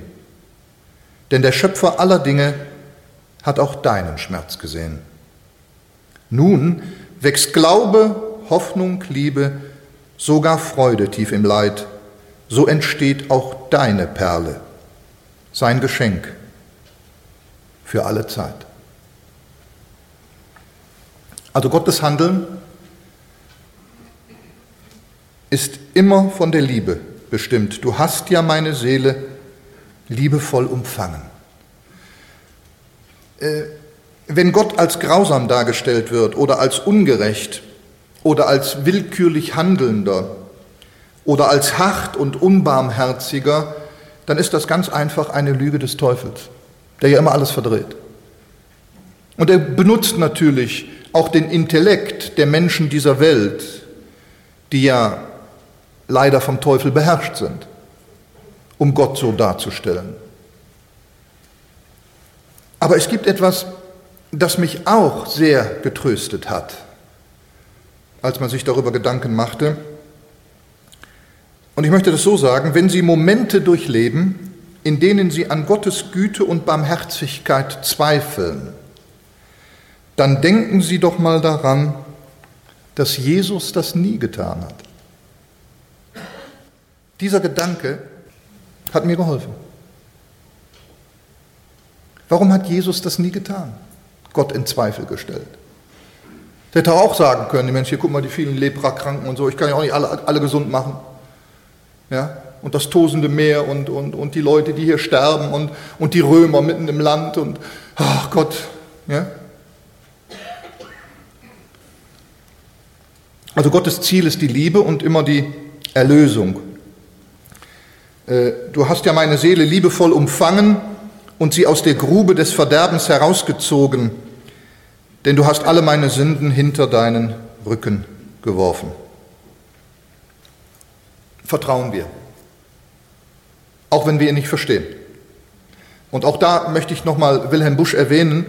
Denn der Schöpfer aller Dinge hat auch deinen Schmerz gesehen. Nun wächst Glaube, Hoffnung, Liebe, sogar Freude tief im Leid. So entsteht auch deine Perle, sein Geschenk für alle Zeit. Also Gottes Handeln ist immer von der Liebe bestimmt. Du hast ja meine Seele liebevoll umfangen. Äh, wenn Gott als grausam dargestellt wird oder als ungerecht oder als willkürlich handelnder oder als hart und unbarmherziger, dann ist das ganz einfach eine Lüge des Teufels, der ja immer alles verdreht. Und er benutzt natürlich auch den Intellekt der Menschen dieser Welt, die ja leider vom Teufel beherrscht sind, um Gott so darzustellen. Aber es gibt etwas, das mich auch sehr getröstet hat, als man sich darüber Gedanken machte. Und ich möchte das so sagen, wenn Sie Momente durchleben, in denen Sie an Gottes Güte und Barmherzigkeit zweifeln, dann denken Sie doch mal daran, dass Jesus das nie getan hat. Dieser Gedanke hat mir geholfen. Warum hat Jesus das nie getan? Gott in Zweifel gestellt. Der hätte auch sagen können, Mensch, hier guck mal die vielen Leprakranken und so, ich kann ja auch nicht alle, alle gesund machen. Ja? Und das tosende Meer und, und, und die Leute, die hier sterben und, und die Römer mitten im Land und ach Gott. Ja? Also Gottes Ziel ist die Liebe und immer die Erlösung. Äh, du hast ja meine Seele liebevoll umfangen und sie aus der Grube des Verderbens herausgezogen, denn du hast alle meine Sünden hinter deinen Rücken geworfen. Vertrauen wir, auch wenn wir ihn nicht verstehen. Und auch da möchte ich nochmal Wilhelm Busch erwähnen,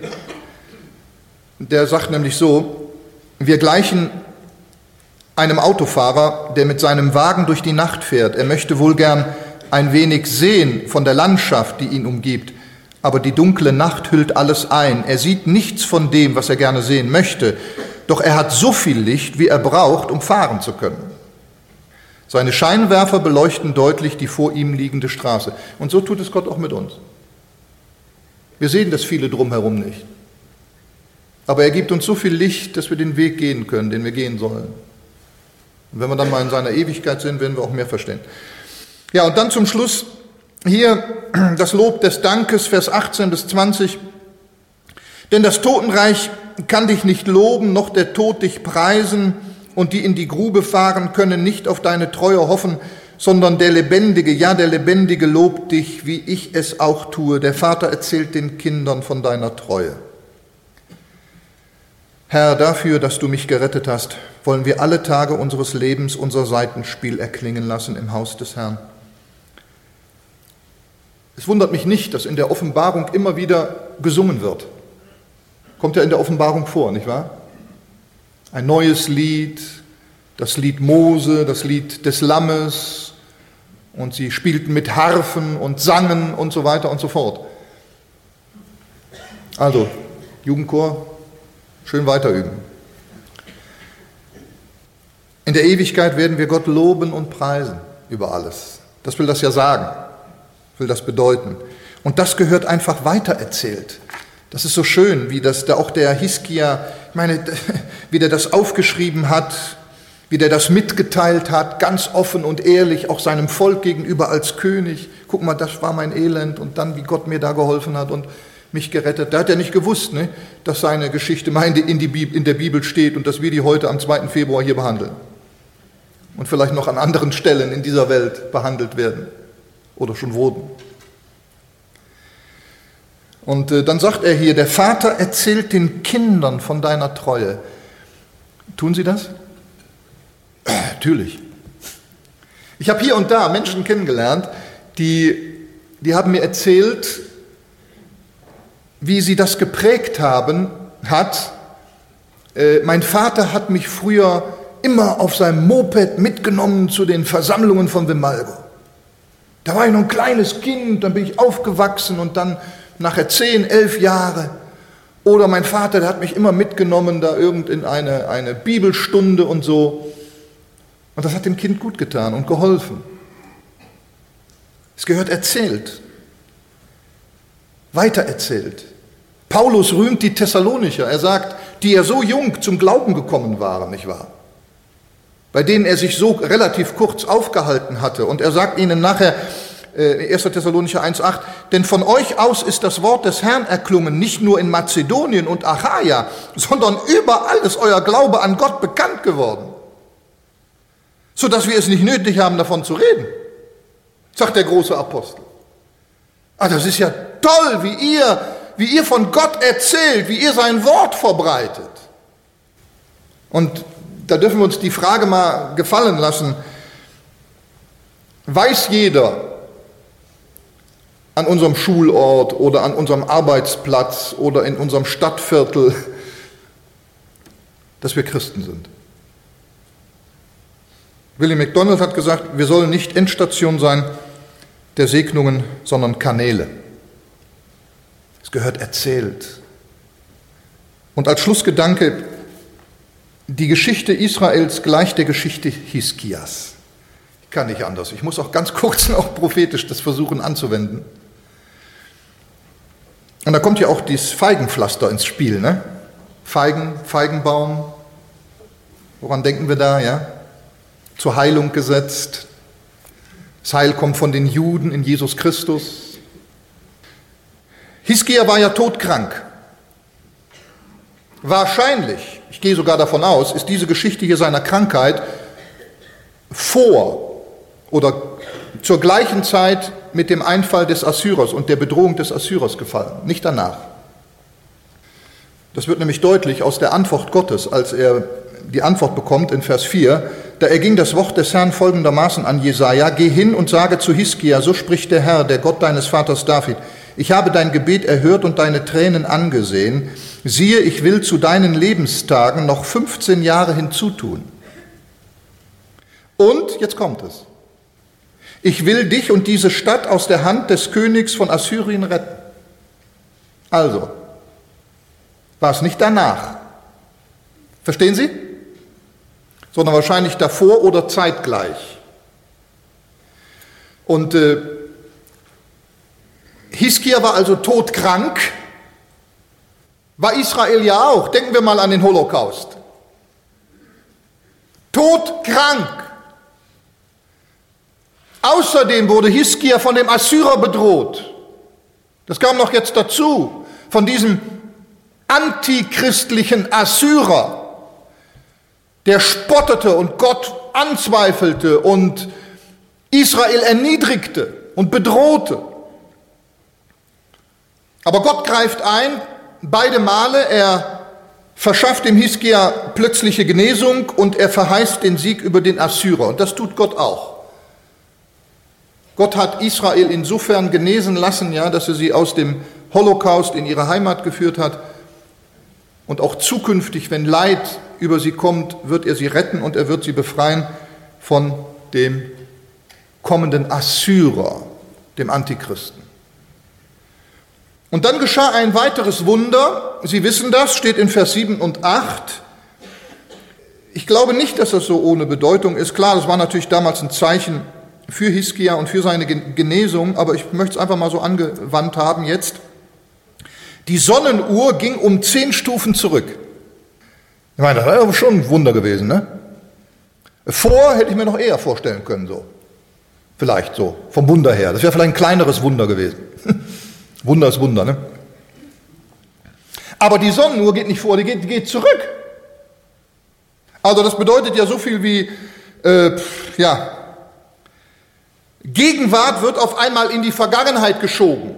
der sagt nämlich so, wir gleichen einem Autofahrer, der mit seinem Wagen durch die Nacht fährt. Er möchte wohl gern ein wenig sehen von der Landschaft, die ihn umgibt, aber die dunkle Nacht hüllt alles ein. Er sieht nichts von dem, was er gerne sehen möchte, doch er hat so viel Licht, wie er braucht, um fahren zu können. Seine Scheinwerfer beleuchten deutlich die vor ihm liegende Straße. Und so tut es Gott auch mit uns. Wir sehen das viele drumherum nicht. Aber er gibt uns so viel Licht, dass wir den Weg gehen können, den wir gehen sollen. Und wenn wir dann mal in seiner Ewigkeit sind, werden wir auch mehr verstehen. Ja, und dann zum Schluss hier das Lob des Dankes, Vers 18 bis 20. Denn das Totenreich kann dich nicht loben, noch der Tod dich preisen, und die in die Grube fahren können nicht auf deine Treue hoffen, sondern der Lebendige, ja der Lebendige lobt dich, wie ich es auch tue. Der Vater erzählt den Kindern von deiner Treue. Herr, dafür, dass du mich gerettet hast, wollen wir alle Tage unseres Lebens unser Seitenspiel erklingen lassen im Haus des Herrn. Es wundert mich nicht, dass in der Offenbarung immer wieder gesungen wird. Kommt ja in der Offenbarung vor, nicht wahr? Ein neues Lied, das Lied Mose, das Lied des Lammes, und sie spielten mit Harfen und sangen und so weiter und so fort. Also, Jugendchor, schön weiter üben. In der Ewigkeit werden wir Gott loben und preisen über alles. Das will das ja sagen will das bedeuten. Und das gehört einfach weitererzählt. Das ist so schön, wie das da auch der Hiskia, ich meine, wie der das aufgeschrieben hat, wie der das mitgeteilt hat, ganz offen und ehrlich, auch seinem Volk gegenüber als König. Guck mal, das war mein Elend und dann, wie Gott mir da geholfen hat und mich gerettet. Da hat er nicht gewusst, ne, dass seine Geschichte in, Bibel, in der Bibel steht und dass wir die heute am 2. Februar hier behandeln. Und vielleicht noch an anderen Stellen in dieser Welt behandelt werden oder schon wurden. Und äh, dann sagt er hier, der Vater erzählt den Kindern von deiner Treue. Tun sie das? Natürlich. Ich habe hier und da Menschen kennengelernt, die, die haben mir erzählt, wie sie das geprägt haben, hat. Äh, mein Vater hat mich früher immer auf seinem Moped mitgenommen zu den Versammlungen von Vimalgo. Da war ich noch ein kleines Kind, dann bin ich aufgewachsen und dann nachher zehn, elf Jahre. Oder mein Vater, der hat mich immer mitgenommen, da irgend in eine, eine Bibelstunde und so. Und das hat dem Kind gut getan und geholfen. Es gehört erzählt, weitererzählt. Paulus rühmt die Thessalonicher. Er sagt, die ja so jung zum Glauben gekommen waren, nicht wahr? Bei denen er sich so relativ kurz aufgehalten hatte. Und er sagt ihnen nachher, 1. Äh, Thessalonicher 1,8, denn von euch aus ist das Wort des Herrn erklungen, nicht nur in Mazedonien und Achaia, sondern überall ist euer Glaube an Gott bekannt geworden, sodass wir es nicht nötig haben, davon zu reden, sagt der große Apostel. Ah, das ist ja toll, wie ihr, wie ihr von Gott erzählt, wie ihr sein Wort verbreitet. Und da dürfen wir uns die Frage mal gefallen lassen, weiß jeder, an unserem Schulort oder an unserem Arbeitsplatz oder in unserem Stadtviertel, dass wir Christen sind. William MacDonald hat gesagt, wir sollen nicht Endstation sein der Segnungen, sondern Kanäle. Es gehört erzählt. Und als Schlussgedanke, die Geschichte Israels gleicht der Geschichte Hiskias. Ich kann nicht anders. Ich muss auch ganz kurz noch prophetisch das versuchen anzuwenden. Und da kommt ja auch dieses Feigenpflaster ins Spiel. Ne? Feigen, Feigenbaum, Woran denken wir da, ja? Zur Heilung gesetzt. Das Heil kommt von den Juden in Jesus Christus. Hiskia war ja todkrank. Wahrscheinlich, ich gehe sogar davon aus, ist diese Geschichte hier seiner Krankheit vor oder zur gleichen Zeit mit dem Einfall des Assyrers und der Bedrohung des Assyrers gefallen, nicht danach. Das wird nämlich deutlich aus der Antwort Gottes, als er die Antwort bekommt in Vers 4. Da erging das Wort des Herrn folgendermaßen an Jesaja: Geh hin und sage zu Hiskia, so spricht der Herr, der Gott deines Vaters David. Ich habe dein Gebet erhört und deine Tränen angesehen. Siehe, ich will zu deinen Lebenstagen noch 15 Jahre hinzutun. Und, jetzt kommt es, ich will dich und diese Stadt aus der Hand des Königs von Assyrien retten. Also, war es nicht danach. Verstehen Sie? Sondern wahrscheinlich davor oder zeitgleich. Und äh, Hiskia war also todkrank, war Israel ja auch. Denken wir mal an den Holocaust. Todkrank. Außerdem wurde Hiskia von dem Assyrer bedroht. Das kam noch jetzt dazu, von diesem antichristlichen Assyrer, der spottete und Gott anzweifelte und Israel erniedrigte und bedrohte. Aber Gott greift ein, beide Male, er verschafft dem Hiskia plötzliche Genesung und er verheißt den Sieg über den Assyrer. Und das tut Gott auch. Gott hat Israel insofern genesen lassen, ja, dass er sie aus dem Holocaust in ihre Heimat geführt hat. Und auch zukünftig, wenn Leid über sie kommt, wird er sie retten und er wird sie befreien von dem kommenden Assyrer, dem Antichristen. Und dann geschah ein weiteres Wunder. Sie wissen das, steht in Vers 7 und 8. Ich glaube nicht, dass das so ohne Bedeutung ist. Klar, das war natürlich damals ein Zeichen für Hiskia und für seine Genesung, aber ich möchte es einfach mal so angewandt haben jetzt. Die Sonnenuhr ging um zehn Stufen zurück. Ich meine, das wäre schon ein Wunder gewesen, ne? Vor hätte ich mir noch eher vorstellen können, so. Vielleicht so, vom Wunder her. Das wäre vielleicht ein kleineres Wunder gewesen. Wunder ist Wunder, ne? Aber die Sonnenuhr geht nicht vor, die geht, geht zurück. Also das bedeutet ja so viel wie, äh, ja, Gegenwart wird auf einmal in die Vergangenheit geschoben.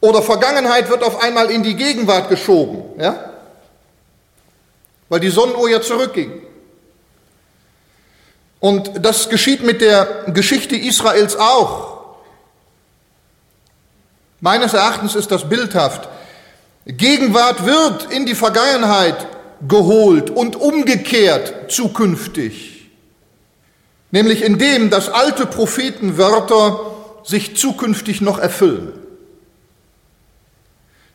Oder Vergangenheit wird auf einmal in die Gegenwart geschoben. Ja? Weil die Sonnenuhr ja zurückging. Und das geschieht mit der Geschichte Israels auch. Meines Erachtens ist das bildhaft. Gegenwart wird in die Vergangenheit geholt und umgekehrt zukünftig nämlich indem, dass alte Prophetenwörter sich zukünftig noch erfüllen.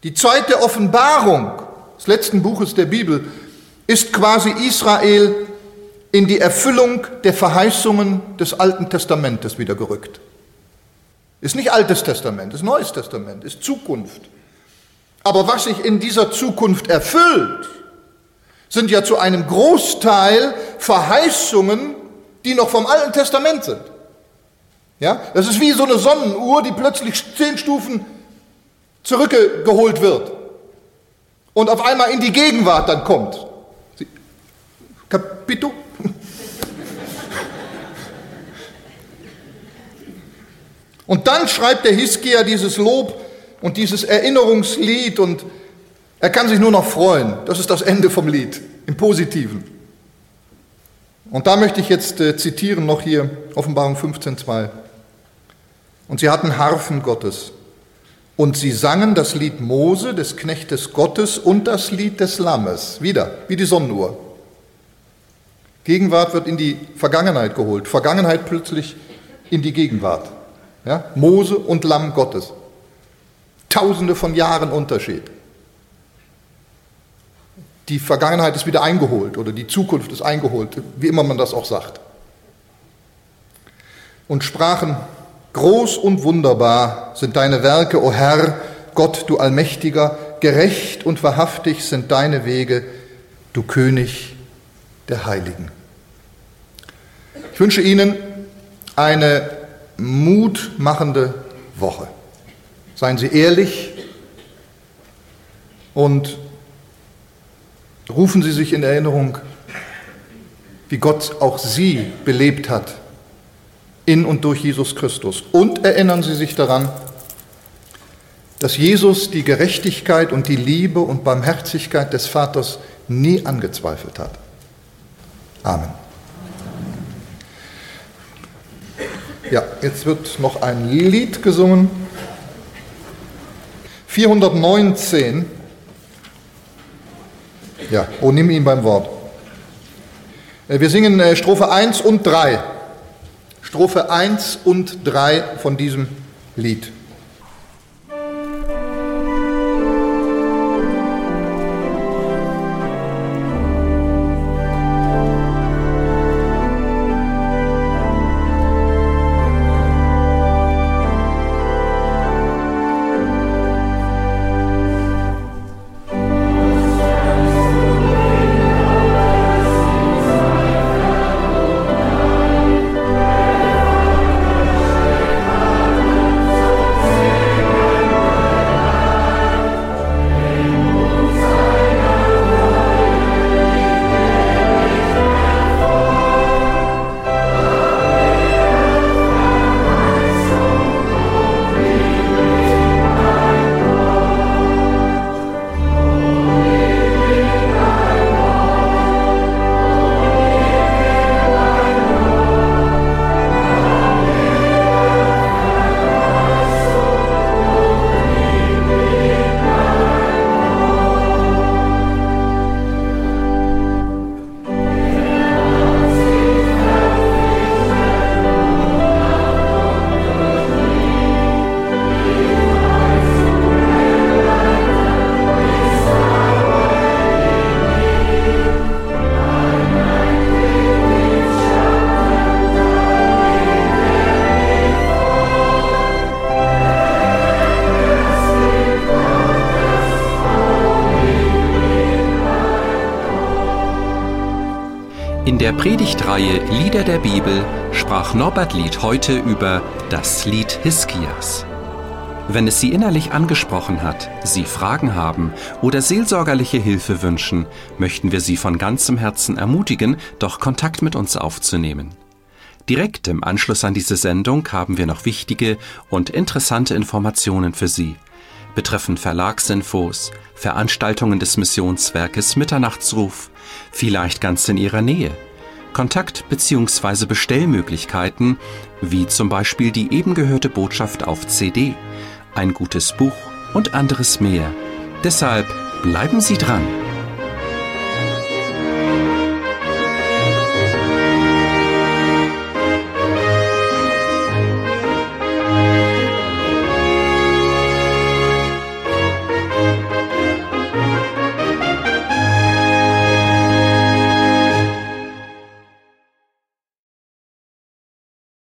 Die Zeit der Offenbarung des letzten Buches der Bibel ist quasi Israel in die Erfüllung der Verheißungen des Alten Testamentes wieder gerückt. Ist nicht Altes Testament, ist Neues Testament, ist Zukunft. Aber was sich in dieser Zukunft erfüllt, sind ja zu einem Großteil Verheißungen die noch vom Alten Testament sind. Ja, das ist wie so eine Sonnenuhr, die plötzlich zehn Stufen zurückgeholt wird und auf einmal in die Gegenwart dann kommt. Capito? Und dann schreibt der Hiskia dieses Lob und dieses Erinnerungslied und er kann sich nur noch freuen. Das ist das Ende vom Lied, im Positiven. Und da möchte ich jetzt äh, zitieren noch hier Offenbarung 15.2. Und sie hatten Harfen Gottes. Und sie sangen das Lied Mose, des Knechtes Gottes, und das Lied des Lammes. Wieder, wie die Sonnenuhr. Gegenwart wird in die Vergangenheit geholt. Vergangenheit plötzlich in die Gegenwart. Ja? Mose und Lamm Gottes. Tausende von Jahren Unterschied die Vergangenheit ist wieder eingeholt oder die Zukunft ist eingeholt, wie immer man das auch sagt. Und sprachen, groß und wunderbar sind deine Werke, o Herr, Gott, du Allmächtiger, gerecht und wahrhaftig sind deine Wege, du König der Heiligen. Ich wünsche Ihnen eine mutmachende Woche. Seien Sie ehrlich und rufen Sie sich in Erinnerung, wie Gott auch Sie belebt hat in und durch Jesus Christus. Und erinnern Sie sich daran, dass Jesus die Gerechtigkeit und die Liebe und Barmherzigkeit des Vaters nie angezweifelt hat. Amen. Ja, jetzt wird noch ein Lied gesungen. 419. Ja, oh, nimm ihn beim Wort. Äh, wir singen äh, Strophe 1 und 3. Strophe 1 und 3 von diesem Lied. Der Predigtreihe Lieder der Bibel sprach Norbert Lied heute über das Lied Hiskias. Wenn es Sie innerlich angesprochen hat, Sie Fragen haben oder seelsorgerliche Hilfe wünschen, möchten wir Sie von ganzem Herzen ermutigen, doch Kontakt mit uns aufzunehmen. Direkt im Anschluss an diese Sendung haben wir noch wichtige und interessante Informationen für Sie betreffend Verlagsinfos, Veranstaltungen des Missionswerkes Mitternachtsruf, vielleicht ganz in Ihrer Nähe, Kontakt- bzw. Bestellmöglichkeiten, wie zum Beispiel die eben gehörte Botschaft auf CD, ein gutes Buch und anderes mehr. Deshalb bleiben Sie dran.